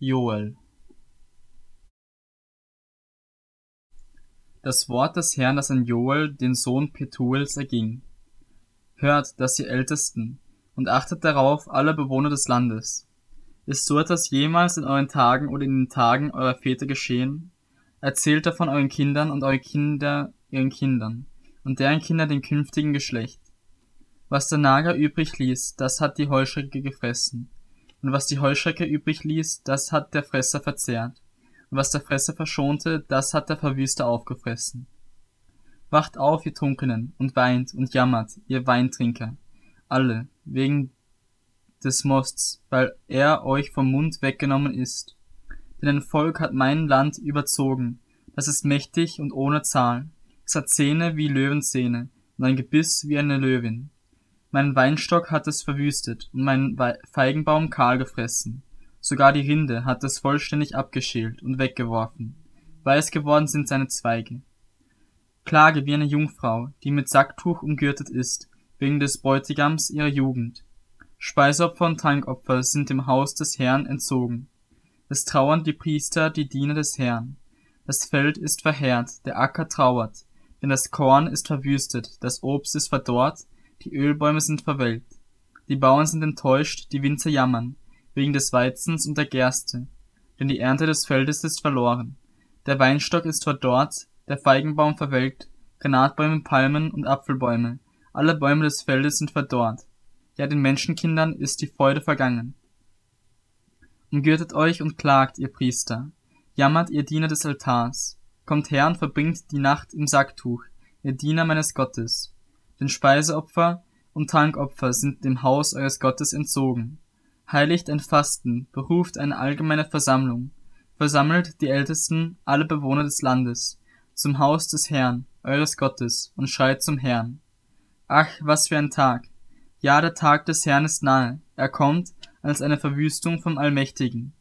Joel Das Wort des Herrn, das an Joel, den Sohn Petuels, erging. Hört, dass ihr Ältesten, und achtet darauf, alle Bewohner des Landes. Ist so etwas jemals in euren Tagen oder in den Tagen eurer Väter geschehen? Erzählt davon euren Kindern und eure Kinder ihren Kindern und deren Kinder dem künftigen Geschlecht. Was der Nager übrig ließ, das hat die Heuschrecke gefressen. Und was die Heuschrecke übrig ließ, das hat der Fresser verzehrt. Und was der Fresser verschonte, das hat der Verwüster aufgefressen. Wacht auf, ihr Trunkenen, und weint und jammert, ihr Weintrinker, alle, wegen des Mosts, weil er euch vom Mund weggenommen ist. Denn ein Volk hat mein Land überzogen, das ist mächtig und ohne Zahl. Es hat Zähne wie Löwenzähne und ein Gebiss wie eine Löwin. Mein Weinstock hat es verwüstet und mein Feigenbaum kahl gefressen. Sogar die Rinde hat es vollständig abgeschält und weggeworfen. Weiß geworden sind seine Zweige. Klage wie eine Jungfrau, die mit Sacktuch umgürtet ist, wegen des Bräutigams ihrer Jugend. Speisopfer und Trankopfer sind dem Haus des Herrn entzogen. Es trauern die Priester, die Diener des Herrn. Das Feld ist verheert, der Acker trauert, denn das Korn ist verwüstet, das Obst ist verdorrt, die Ölbäume sind verwelkt. Die Bauern sind enttäuscht, die Winzer jammern, wegen des Weizens und der Gerste, denn die Ernte des Feldes ist verloren. Der Weinstock ist verdorrt, der Feigenbaum verwelkt, Granatbäume, Palmen und Apfelbäume, alle Bäume des Feldes sind verdorrt. Ja, den Menschenkindern ist die Freude vergangen. Umgürtet euch und klagt, ihr Priester, jammert ihr Diener des Altars, kommt her und verbringt die Nacht im Sacktuch, ihr Diener meines Gottes. Denn Speiseopfer und Trankopfer sind dem Haus eures Gottes entzogen. Heiligt ein Fasten, beruft eine allgemeine Versammlung, versammelt die Ältesten, alle Bewohner des Landes, zum Haus des Herrn, eures Gottes, und schreit zum Herrn. Ach, was für ein Tag! Ja, der Tag des Herrn ist nahe, er kommt als eine Verwüstung vom Allmächtigen.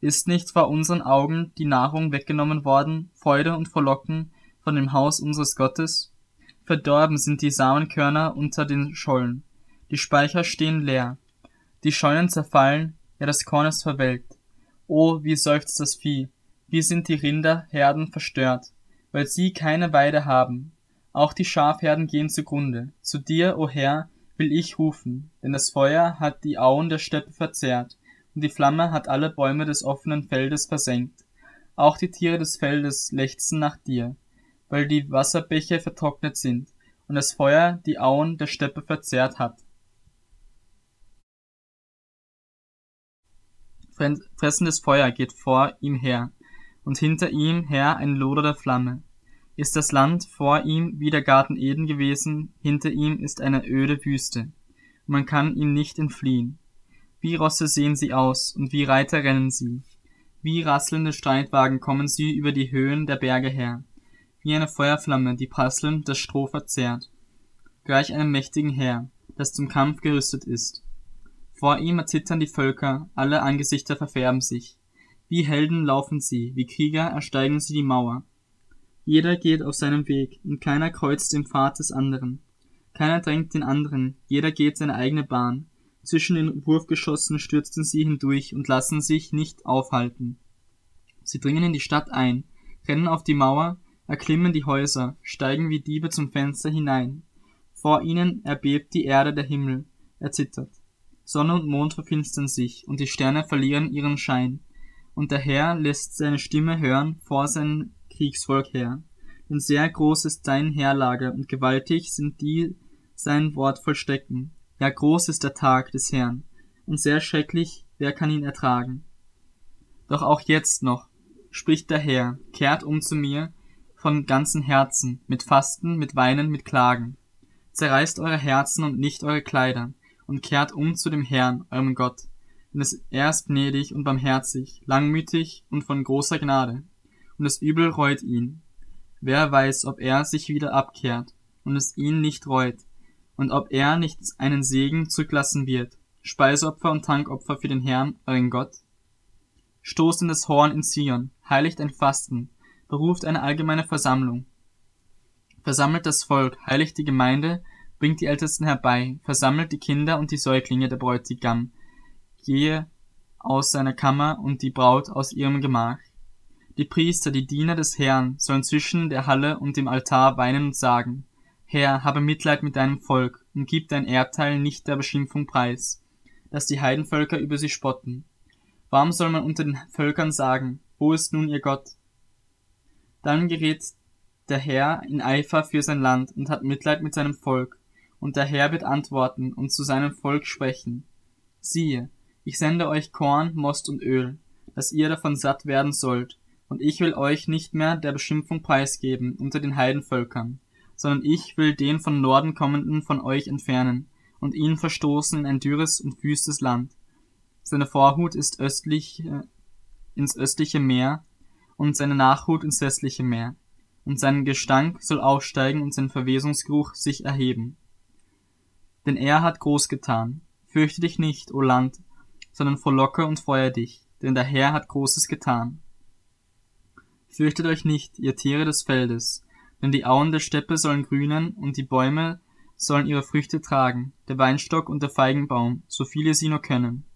Ist nicht vor unseren Augen die Nahrung weggenommen worden, Freude und Frohlocken von dem Haus unseres Gottes? Verdorben sind die Samenkörner unter den Schollen, die Speicher stehen leer, die Scheunen zerfallen, ja das Korn ist verwelkt. Oh, wie seufzt das Vieh, wie sind die Rinderherden verstört, weil sie keine Weide haben. Auch die Schafherden gehen zugrunde. Zu dir, o Herr, will ich rufen, denn das Feuer hat die Auen der Steppe verzehrt und die Flamme hat alle Bäume des offenen Feldes versenkt. Auch die Tiere des Feldes lechzen nach dir, weil die Wasserbäche vertrocknet sind und das Feuer die Auen der Steppe verzehrt hat. Fressendes Feuer geht vor ihm her, und hinter ihm her ein Loder der Flamme. Ist das Land vor ihm wie der Garten Eden gewesen, hinter ihm ist eine öde Wüste, man kann ihm nicht entfliehen. Wie Rosse sehen sie aus, und wie Reiter rennen sie. Wie rasselnde Streitwagen kommen sie über die Höhen der Berge her. Wie eine Feuerflamme, die prasselnd das Stroh verzehrt. Gleich einem mächtigen Heer, das zum Kampf gerüstet ist. Vor ihm erzittern die Völker, alle Angesichter verfärben sich. Wie Helden laufen sie, wie Krieger ersteigen sie die Mauer. Jeder geht auf seinem Weg, und keiner kreuzt den Pfad des anderen. Keiner drängt den anderen, jeder geht seine eigene Bahn. Zwischen den Wurfgeschossen stürzen sie hindurch und lassen sich nicht aufhalten. Sie dringen in die Stadt ein, rennen auf die Mauer, erklimmen die Häuser, steigen wie Diebe zum Fenster hinein. Vor ihnen erbebt die Erde der Himmel, erzittert. Sonne und Mond verfinstern sich, und die Sterne verlieren ihren Schein. Und der Herr lässt seine Stimme hören vor sein Kriegsvolk her. Denn sehr groß ist sein Heerlager, und gewaltig sind die sein Wort vollstrecken. Ja, groß ist der Tag des Herrn, und sehr schrecklich, wer kann ihn ertragen? Doch auch jetzt noch, spricht der Herr, kehrt um zu mir von ganzem Herzen, mit Fasten, mit Weinen, mit Klagen. Zerreißt eure Herzen und nicht eure Kleider, und kehrt um zu dem Herrn, eurem Gott, denn er ist gnädig und barmherzig, langmütig und von großer Gnade, und das Übel reut ihn. Wer weiß, ob er sich wieder abkehrt und es ihn nicht reut, und ob er nicht einen Segen zurücklassen wird, Speiseopfer und Tankopfer für den Herrn, euren Gott? Stoßt in das Horn in Zion, heiligt ein Fasten, beruft eine allgemeine Versammlung. Versammelt das Volk, heiligt die Gemeinde, bringt die Ältesten herbei, versammelt die Kinder und die Säuglinge der Bräutigam. Gehe aus seiner Kammer und die Braut aus ihrem Gemach. Die Priester, die Diener des Herrn, sollen zwischen der Halle und dem Altar weinen und sagen, Herr, habe Mitleid mit deinem Volk und gib dein Erbteil nicht der Beschimpfung preis, dass die Heidenvölker über sie spotten. Warum soll man unter den Völkern sagen, wo ist nun ihr Gott? Dann gerät der Herr in Eifer für sein Land und hat Mitleid mit seinem Volk, und der Herr wird antworten und zu seinem Volk sprechen. Siehe, ich sende euch Korn, Most und Öl, dass ihr davon satt werden sollt, und ich will euch nicht mehr der Beschimpfung preisgeben unter den Heidenvölkern, sondern ich will den von Norden kommenden von euch entfernen und ihn verstoßen in ein dürres und wüstes Land. Seine Vorhut ist östlich äh, ins östliche Meer und seine Nachhut ins westliche Meer, und sein Gestank soll aufsteigen und sein Verwesungsgeruch sich erheben. Denn er hat groß getan. Fürchte dich nicht, o Land, sondern frohlocke und freue dich, denn der Herr hat Großes getan. Fürchtet euch nicht, ihr Tiere des Feldes, denn die Auen der Steppe sollen grünen und die Bäume sollen ihre Früchte tragen, der Weinstock und der Feigenbaum, so viele sie nur können.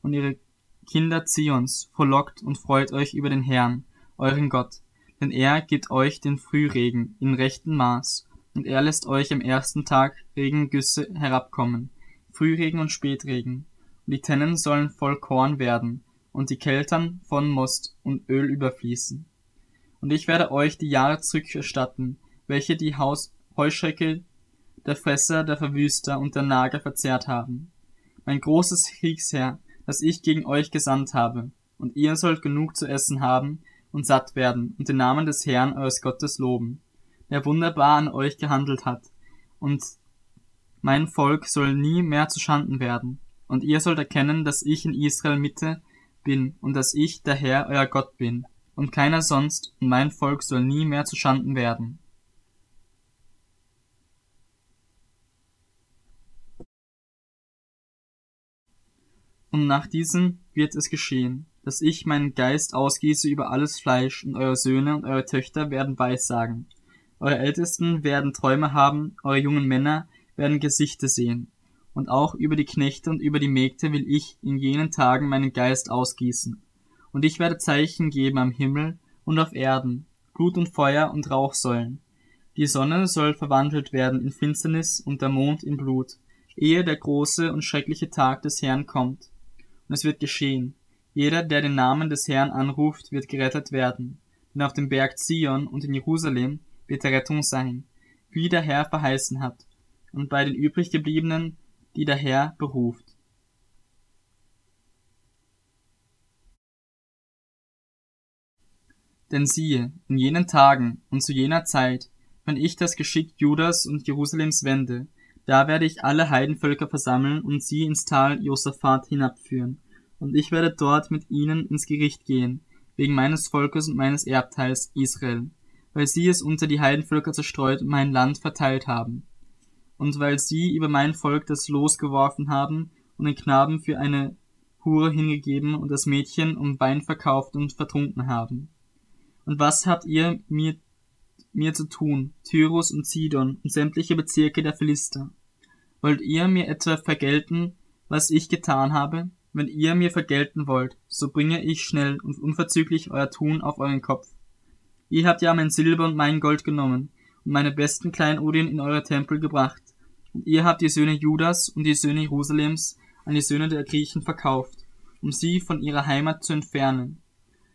Und ihre Kinder Zions, frohlockt und freut euch über den Herrn, euren Gott, denn er gibt euch den Frühregen in rechtem Maß, und er lässt euch am ersten Tag Regengüsse herabkommen, Frühregen und Spätregen, und die Tennen sollen voll Korn werden, und die Keltern von Most und Öl überfließen. Und ich werde euch die Jahre zurückerstatten, welche die Haus Heuschrecke der Fresser, der Verwüster und der Nager verzehrt haben. Mein großes Kriegsheer, das ich gegen euch gesandt habe, und ihr sollt genug zu essen haben und satt werden und den Namen des Herrn eures Gottes loben, der wunderbar an euch gehandelt hat, und mein Volk soll nie mehr zu Schanden werden, und ihr sollt erkennen, dass ich in Israel Mitte bin und dass ich der Herr euer Gott bin. Und keiner sonst, und mein Volk soll nie mehr zu Schanden werden. Und nach diesem wird es geschehen, dass ich meinen Geist ausgieße über alles Fleisch, und eure Söhne und eure Töchter werden Weissagen. Eure Ältesten werden Träume haben, eure jungen Männer werden Gesichter sehen. Und auch über die Knechte und über die Mägde will ich in jenen Tagen meinen Geist ausgießen und ich werde Zeichen geben am Himmel und auf Erden, Blut und Feuer und Rauchsäulen. Die Sonne soll verwandelt werden in Finsternis und der Mond in Blut, ehe der große und schreckliche Tag des Herrn kommt. Und es wird geschehen. Jeder, der den Namen des Herrn anruft, wird gerettet werden. Denn auf dem Berg Zion und in Jerusalem wird der Rettung sein, wie der Herr verheißen hat, und bei den übriggebliebenen, die der Herr beruft. Denn siehe, in jenen Tagen und zu jener Zeit, wenn ich das Geschick Judas und Jerusalems wende, da werde ich alle Heidenvölker versammeln und sie ins Tal Josaphat hinabführen, und ich werde dort mit ihnen ins Gericht gehen, wegen meines Volkes und meines Erbteils Israel, weil sie es unter die Heidenvölker zerstreut und mein Land verteilt haben, und weil sie über mein Volk das Los geworfen haben und den Knaben für eine Hure hingegeben und das Mädchen um Wein verkauft und vertrunken haben. Und was habt ihr mir, mir zu tun, Tyrus und Sidon und sämtliche Bezirke der Philister? Wollt ihr mir etwa vergelten, was ich getan habe? Wenn ihr mir vergelten wollt, so bringe ich schnell und unverzüglich euer Tun auf euren Kopf. Ihr habt ja mein Silber und mein Gold genommen und meine besten Kleinodien in eure Tempel gebracht. Und ihr habt die Söhne Judas und die Söhne Jerusalems an die Söhne der Griechen verkauft, um sie von ihrer Heimat zu entfernen.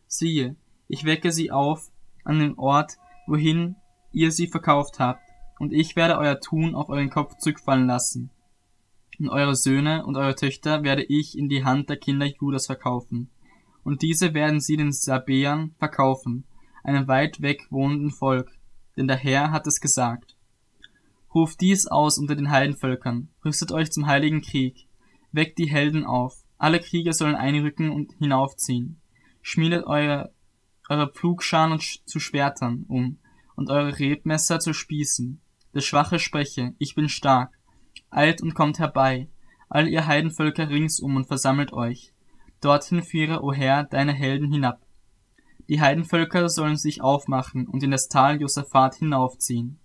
Siehe, ich wecke sie auf an den Ort, wohin ihr sie verkauft habt, und ich werde euer Tun auf euren Kopf zurückfallen lassen. Und eure Söhne und eure Töchter werde ich in die Hand der Kinder Judas verkaufen. Und diese werden sie den Sabeern verkaufen, einem weit weg wohnenden Volk, denn der Herr hat es gesagt. Ruft dies aus unter den Heidenvölkern, rüstet euch zum heiligen Krieg, weckt die Helden auf, alle Krieger sollen einrücken und hinaufziehen, schmiedet eure eure Pflugscharen zu Schwertern um und eure Rebmesser zu Spießen. Der Schwache spreche, ich bin stark. Eilt und kommt herbei, all ihr Heidenvölker ringsum und versammelt euch. Dorthin führe, o Herr, deine Helden hinab. Die Heidenvölker sollen sich aufmachen und in das Tal Josaphat hinaufziehen.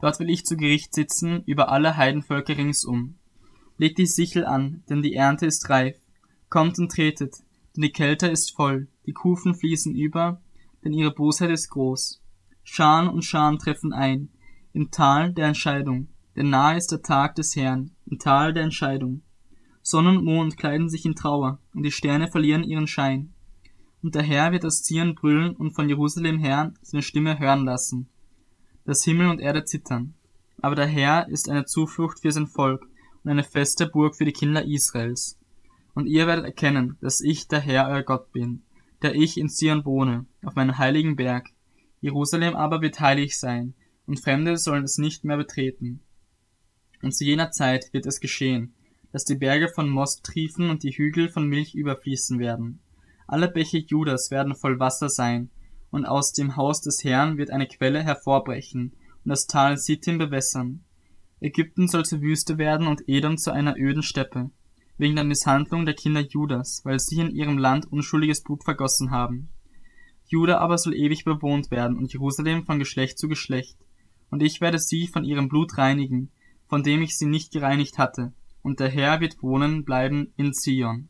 Dort will ich zu Gericht sitzen über alle Heidenvölker ringsum. Legt die Sichel an, denn die Ernte ist reif. Kommt und tretet, denn die Kälte ist voll, die Kufen fließen über, denn ihre Bosheit ist groß. Scharen und Scharen treffen ein, im Tal der Entscheidung, denn nahe ist der Tag des Herrn, im Tal der Entscheidung. Sonne und Mond kleiden sich in Trauer, und die Sterne verlieren ihren Schein. Und der Herr wird aus Zion brüllen und von Jerusalem her seine Stimme hören lassen. Dass Himmel und Erde zittern. Aber der Herr ist eine Zuflucht für sein Volk und eine feste Burg für die Kinder Israels. Und ihr werdet erkennen, dass ich der Herr euer Gott bin, der ich in Zion wohne, auf meinem heiligen Berg. Jerusalem aber wird heilig sein, und Fremde sollen es nicht mehr betreten. Und zu jener Zeit wird es geschehen, dass die Berge von Most triefen und die Hügel von Milch überfließen werden. Alle Bäche Judas werden voll Wasser sein, und aus dem Haus des Herrn wird eine Quelle hervorbrechen und das Tal Sittim bewässern. Ägypten soll zur Wüste werden und Edom zu einer öden Steppe, wegen der Misshandlung der Kinder Judas, weil sie in ihrem Land unschuldiges Blut vergossen haben. Juda aber soll ewig bewohnt werden und Jerusalem von Geschlecht zu Geschlecht. Und ich werde sie von ihrem Blut reinigen, von dem ich sie nicht gereinigt hatte, und der Herr wird wohnen bleiben in Zion.